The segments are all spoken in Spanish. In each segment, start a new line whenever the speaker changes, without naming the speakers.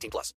18 plus.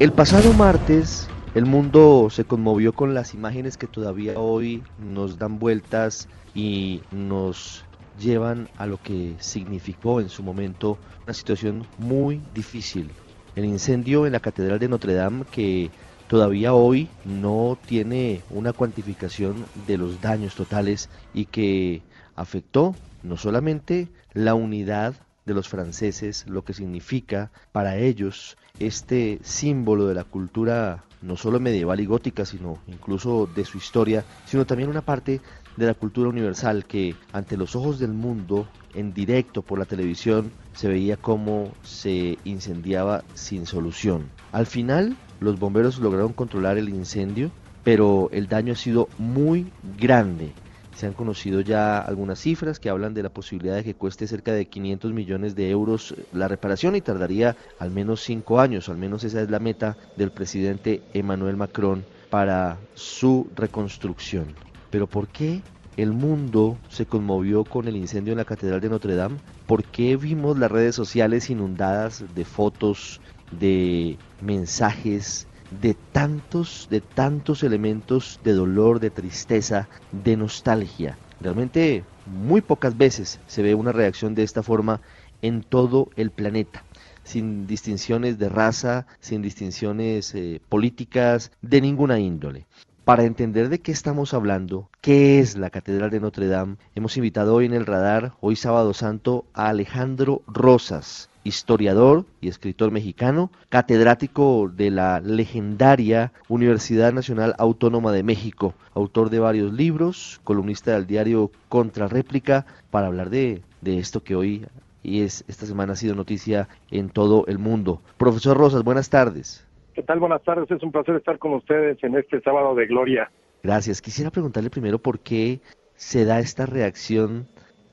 El pasado martes, el mundo se conmovió con las imágenes que todavía hoy nos dan vueltas y nos llevan a lo que significó en su momento una situación muy difícil. El incendio en la Catedral de Notre Dame que todavía hoy no tiene una cuantificación de los daños totales y que afectó no solamente la unidad de los franceses, lo que significa para ellos este símbolo de la cultura no solo medieval y gótica, sino incluso de su historia, sino también una parte de la cultura universal que ante los ojos del mundo, en directo por la televisión, se veía cómo se incendiaba sin solución. Al final, los bomberos lograron controlar el incendio, pero el daño ha sido muy grande. Se han conocido ya algunas cifras que hablan de la posibilidad de que cueste cerca de 500 millones de euros la reparación y tardaría al menos cinco años, al menos esa es la meta del presidente Emmanuel Macron para su reconstrucción. Pero ¿por qué el mundo se conmovió con el incendio en la Catedral de Notre Dame? ¿Por qué vimos las redes sociales inundadas de fotos, de mensajes, de tantos, de tantos elementos de dolor, de tristeza, de nostalgia. Realmente muy pocas veces se ve una reacción de esta forma en todo el planeta, sin distinciones de raza, sin distinciones eh, políticas, de ninguna índole. Para entender de qué estamos hablando, qué es la Catedral de Notre Dame, hemos invitado hoy en el radar, hoy sábado santo, a Alejandro Rosas, historiador y escritor mexicano, catedrático de la legendaria Universidad Nacional Autónoma de México, autor de varios libros, columnista del diario Contrarréplica, para hablar de, de esto que hoy y es esta semana ha sido noticia en todo el mundo. Profesor Rosas, buenas tardes.
¿Qué tal? Buenas tardes. Es un placer estar con ustedes en este sábado de gloria.
Gracias. Quisiera preguntarle primero por qué se da esta reacción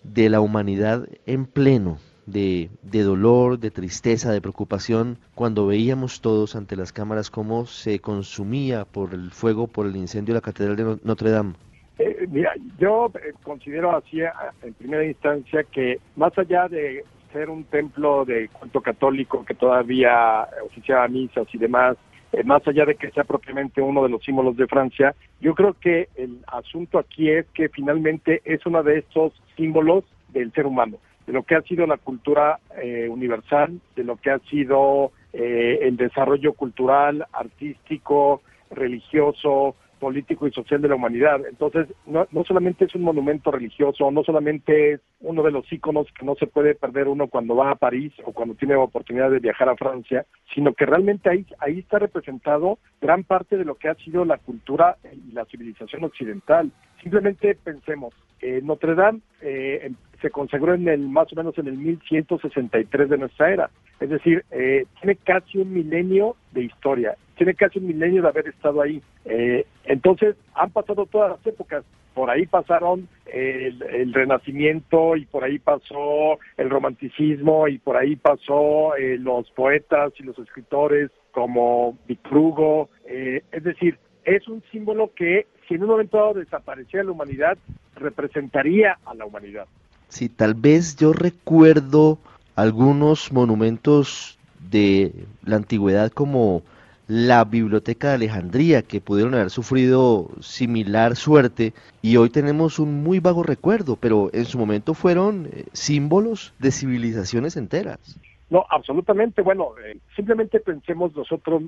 de la humanidad en pleno de, de, dolor, de tristeza, de preocupación, cuando veíamos todos ante las cámaras cómo se consumía por el fuego, por el incendio de la Catedral de Notre Dame?
Eh, mira, yo eh, considero así en primera instancia que más allá de ser un templo de culto católico que todavía oficiaba misas y demás, eh, más allá de que sea propiamente uno de los símbolos de Francia, yo creo que el asunto aquí es que finalmente es uno de estos símbolos del ser humano de lo que ha sido la cultura eh, universal, de lo que ha sido eh, el desarrollo cultural, artístico, religioso, político y social de la humanidad. Entonces, no, no solamente es un monumento religioso, no solamente es uno de los íconos que no se puede perder uno cuando va a París o cuando tiene oportunidad de viajar a Francia, sino que realmente ahí, ahí está representado gran parte de lo que ha sido la cultura y la civilización occidental. Simplemente pensemos, eh, Notre Dame eh, se consagró en el más o menos en el 1163 de nuestra era. Es decir, eh, tiene casi un milenio de historia, tiene casi un milenio de haber estado ahí. Eh, entonces, han pasado todas las épocas. Por ahí pasaron el, el, Renacimiento y por ahí pasó el Romanticismo y por ahí pasó eh, los poetas y los escritores como Víctor Hugo. Eh, es decir, es un símbolo que si en un momento dado desapareciera la humanidad, representaría a la humanidad.
Sí, tal vez yo recuerdo algunos monumentos de la antigüedad como la Biblioteca de Alejandría, que pudieron haber sufrido similar suerte, y hoy tenemos un muy vago recuerdo, pero en su momento fueron eh, símbolos de civilizaciones enteras.
No, absolutamente. Bueno, eh, simplemente pensemos nosotros,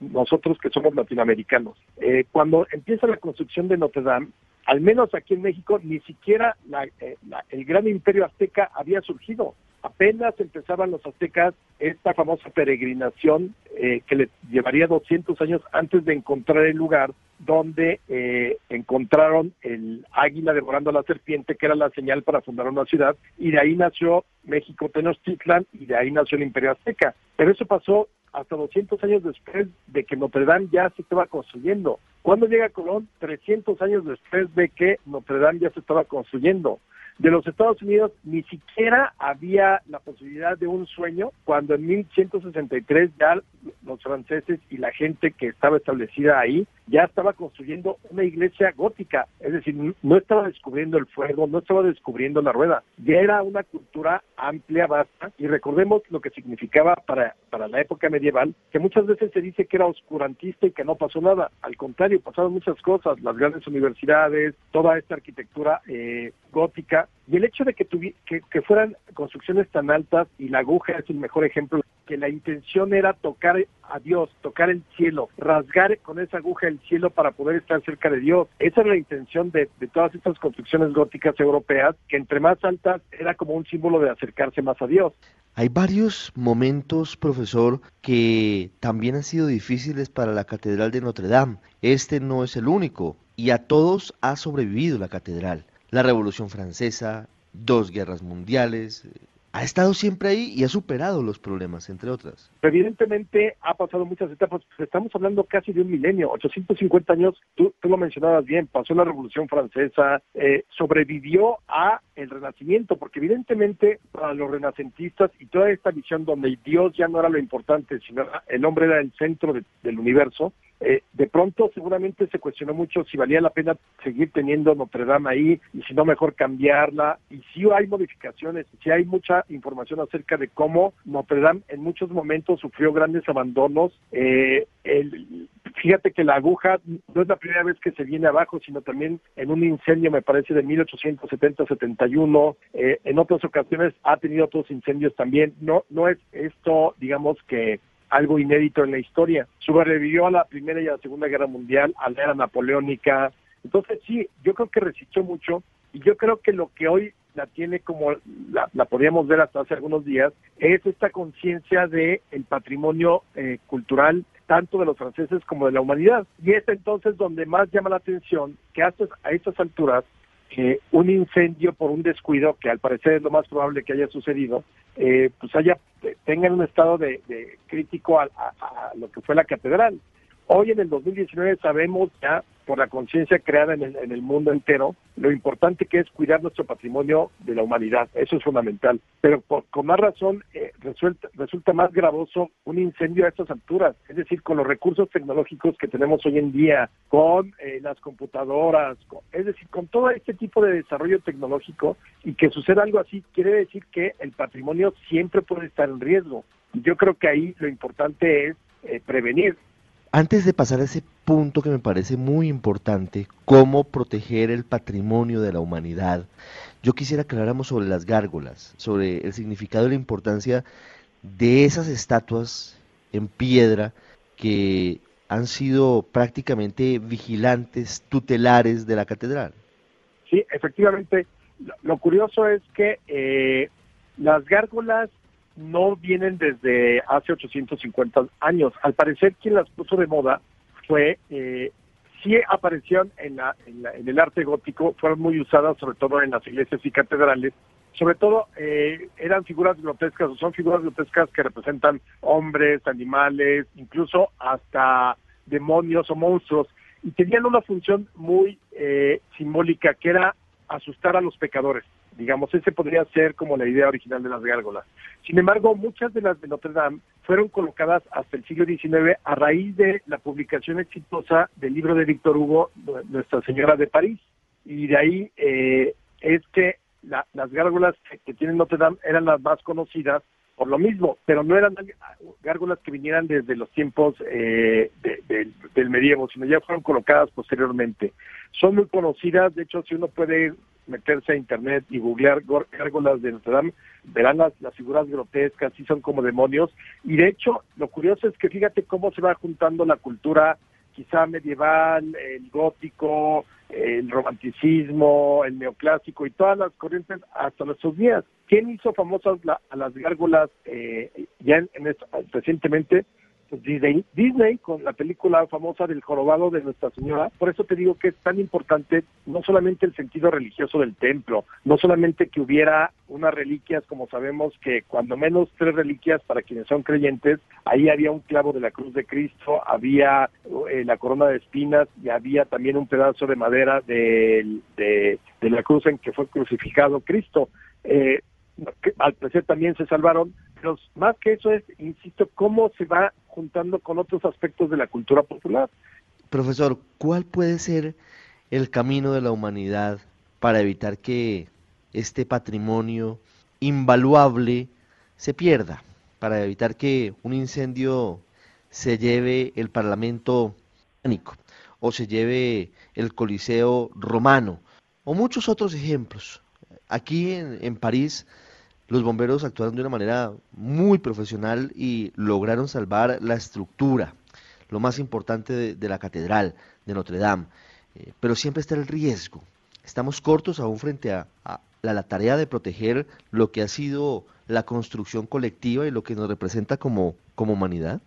nosotros que somos latinoamericanos. Eh, cuando empieza la construcción de Notre Dame, al menos aquí en México, ni siquiera la, eh, el gran imperio azteca había surgido. Apenas empezaban los aztecas esta famosa peregrinación eh, que le llevaría 200 años antes de encontrar el lugar donde eh, encontraron el águila devorando a la serpiente, que era la señal para fundar una ciudad, y de ahí nació México Tenochtitlan y de ahí nació el imperio azteca. Pero eso pasó hasta 200 años después de que Notre Dame ya se estaba construyendo. ¿Cuándo llega Colón? 300 años después de que Notre Dame ya se estaba construyendo. De los Estados Unidos ni siquiera había la posibilidad de un sueño cuando en 1163 ya los franceses y la gente que estaba establecida ahí ya estaba construyendo una iglesia gótica, es decir, no estaba descubriendo el fuego, no estaba descubriendo la rueda, ya era una cultura amplia, vasta, y recordemos lo que significaba para, para la época medieval, que muchas veces se dice que era oscurantista y que no pasó nada, al contrario, pasaron muchas cosas, las grandes universidades, toda esta arquitectura eh, gótica, y el hecho de que, que, que fueran construcciones tan altas, y la aguja es el mejor ejemplo, que la intención era tocar a Dios, tocar el cielo, rasgar con esa aguja el cielo para poder estar cerca de Dios. Esa es la intención de, de, todas estas construcciones góticas europeas, que entre más altas era como un símbolo de acercarse más a Dios.
Hay varios momentos, profesor, que también han sido difíciles para la Catedral de Notre Dame. Este no es el único, y a todos ha sobrevivido la catedral. La Revolución Francesa, dos guerras mundiales, ha estado siempre ahí y ha superado los problemas, entre otras.
Evidentemente ha pasado muchas etapas, pues, estamos hablando casi de un milenio, 850 años, tú, lo mencionabas bien, pasó la Revolución Francesa, eh, sobrevivió a el Renacimiento, porque evidentemente para los renacentistas y toda esta visión donde Dios ya no era lo importante, sino el hombre era el centro de, del universo, eh, de pronto seguramente se cuestionó mucho si valía la pena seguir teniendo Notre Dame ahí y si no mejor cambiarla y si hay modificaciones, si hay mucha información acerca de cómo Notre Dame en muchos momentos sufrió grandes abandonos. Eh, el, fíjate que la aguja no es la primera vez que se viene abajo, sino también en un incendio, me parece, de 1870-71. Eh, en otras ocasiones ha tenido otros incendios también. No, no es esto, digamos que algo inédito en la historia. Sobrevivió a la Primera y a la Segunda Guerra Mundial, a la era napoleónica. Entonces sí, yo creo que resistió mucho y yo creo que lo que hoy la tiene como la, la podríamos ver hasta hace algunos días es esta conciencia de el patrimonio eh, cultural tanto de los franceses como de la humanidad y es entonces donde más llama la atención que hasta a estas alturas que un incendio por un descuido, que al parecer es lo más probable que haya sucedido, eh, pues haya, tengan un estado de, crítico a, lo que fue la catedral. Hoy en el 2019 sabemos ya por la conciencia creada en el, en el, mundo entero lo importante que es cuidar nuestro patrimonio de la humanidad. Eso es fundamental. Pero por, con más razón eh, resulta, más gravoso un incendio a estas alturas. Es decir, con los recursos tecnológicos que tenemos hoy en día, con eh, las computadoras, es decir, con todo este tipo de desarrollo tecnológico y que suceda algo así, quiere decir que el patrimonio siempre puede estar en riesgo. Yo creo que ahí lo importante es eh, prevenir.
Antes de pasar a ese punto que me parece muy importante, cómo proteger el patrimonio de la humanidad, yo quisiera que habláramos sobre las gárgolas, sobre el significado y la importancia de esas estatuas en piedra que han sido prácticamente vigilantes, tutelares de la catedral.
Sí, efectivamente. Lo curioso es que eh, las gárgolas no vienen desde hace 850 años. Al parecer quien las puso de moda fue, eh, sí aparecieron en, la, en, la, en, el arte gótico, fueron muy usadas sobre todo en las iglesias y catedrales, sobre todo eh, eran figuras grotescas o son figuras grotescas que representan hombres, animales, incluso hasta demonios o monstruos, y tenían una función muy eh, simbólica que era asustar a los pecadores. Digamos, ese podría ser como la idea original de las gárgolas. Sin embargo, muchas de las de Notre Dame fueron colocadas hasta el siglo XIX a raíz de la publicación exitosa del libro de Víctor Hugo, Nuestra Señora de París. Y de ahí eh, es que la, las gárgolas que, que tiene Notre Dame eran las más conocidas por lo mismo, pero no eran gárgolas que vinieran desde los tiempos eh, de, del medievo, sino ya fueron colocadas posteriormente. Son muy conocidas, de hecho, si uno puede meterse a internet y googlear gárgolas de Notre Dame, verán las, las figuras grotescas, sí son como demonios, y de hecho, lo curioso es que fíjate cómo se va juntando la cultura quizá medieval, el gótico, el romanticismo, el neoclásico y todas las corrientes hasta nuestros días. ¿Quién hizo famosas la, a las gárgolas eh, ya en, recientemente? Disney, Disney con la película famosa del jorobado de Nuestra Señora. Por eso te digo que es tan importante no solamente el sentido religioso del templo, no solamente que hubiera unas reliquias, como sabemos que cuando menos tres reliquias para quienes son creyentes, ahí había un clavo de la cruz de Cristo, había eh, la corona de espinas y había también un pedazo de madera de, de, de la cruz en que fue crucificado Cristo. Eh, que al parecer también se salvaron, pero más que eso es, insisto, cómo se va juntando con otros aspectos de la cultura popular.
Profesor, ¿cuál puede ser el camino de la humanidad para evitar que este patrimonio invaluable se pierda? Para evitar que un incendio se lleve el Parlamento o se lleve el Coliseo romano o muchos otros ejemplos. Aquí en, en París los bomberos actuaron de una manera muy profesional y lograron salvar la estructura, lo más importante de, la catedral de Notre Dame. Eh, pero siempre está el riesgo. Estamos cortos aún frente a, la, tarea de proteger lo que ha sido la construcción colectiva y lo que nos representa como, como humanidad.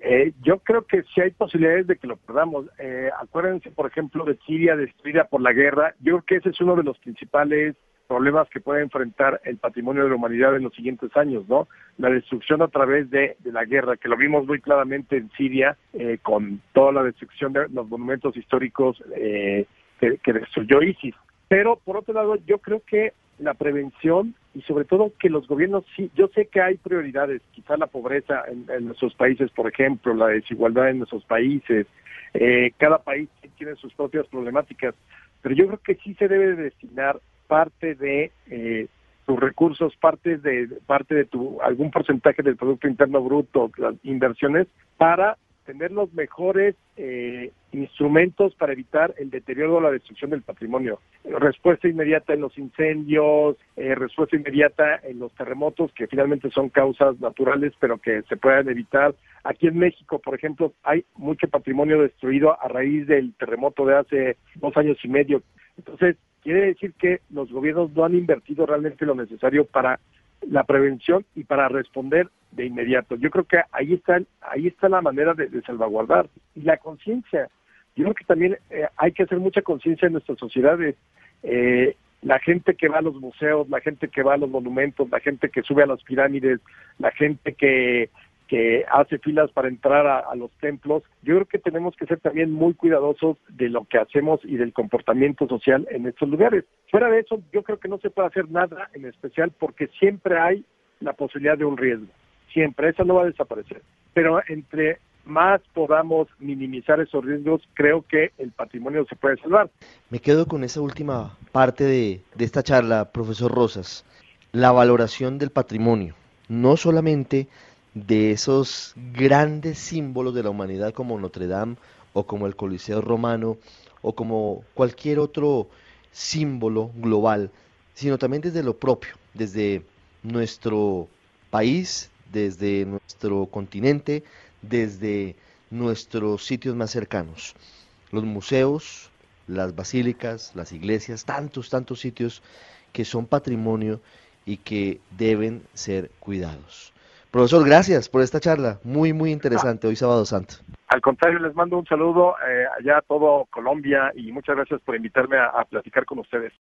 Eh, yo creo que sí hay posibilidades de que lo perdamos. Eh, acuérdense, por ejemplo, de Siria destruida por la guerra. Yo creo que ese es uno de los principales problemas que puede enfrentar el patrimonio de la humanidad en los siguientes años, ¿no? La destrucción a través de, la guerra, que lo vimos muy claramente en Siria, eh, con toda la destrucción de los monumentos históricos eh, que, destruyó ISIS. Pero, por otro lado, yo creo que la prevención y sobre todo que los gobiernos, sí, yo sé que hay prioridades, quizá la pobreza en, nuestros países, por ejemplo, la desigualdad en nuestros países, eh, cada país tiene sus propias problemáticas, pero yo creo que sí se debe destinar parte de eh, tus recursos, parte de parte de tu algún porcentaje del producto interno bruto, las inversiones para tener los mejores eh, instrumentos para evitar el deterioro o la destrucción del patrimonio. Respuesta inmediata en los incendios, eh, respuesta inmediata en los terremotos, que finalmente son causas naturales, pero que se puedan evitar. Aquí en México, por ejemplo, hay mucho patrimonio destruido a raíz del terremoto de hace dos años y medio. Entonces, quiere decir que los gobiernos no han invertido realmente lo necesario para la prevención y para responder de inmediato. Yo creo que ahí está, ahí está la manera de, salvaguardar. Y la conciencia, yo creo que también eh, hay que hacer mucha conciencia en nuestras sociedades. Eh, la gente que va a los museos, la gente que va a los monumentos, la gente que sube a las pirámides, la gente que que hace filas para entrar a, los templos. Yo creo que tenemos que ser también muy cuidadosos de lo que hacemos y del comportamiento social en estos lugares. Fuera de eso, yo creo que no se puede hacer nada en especial porque siempre hay la posibilidad de un riesgo. Siempre, eso no va a desaparecer. Pero entre más podamos minimizar esos riesgos, creo que el patrimonio se puede salvar.
Me quedo con esa última parte de, de esta charla, profesor Rosas, la valoración del patrimonio, no solamente de esos grandes símbolos de la humanidad como Notre Dame o como el Coliseo romano o como cualquier otro símbolo global, sino también desde lo propio, desde nuestro país, desde nuestro continente, desde nuestros sitios más cercanos. Los museos, las basílicas, las iglesias, tantos, tantos sitios que son patrimonio y que deben ser cuidados. Profesor, gracias por esta charla, muy, muy interesante hoy sábado santo.
Al contrario, les mando un saludo eh, allá a todo Colombia y muchas gracias por invitarme a platicar con ustedes.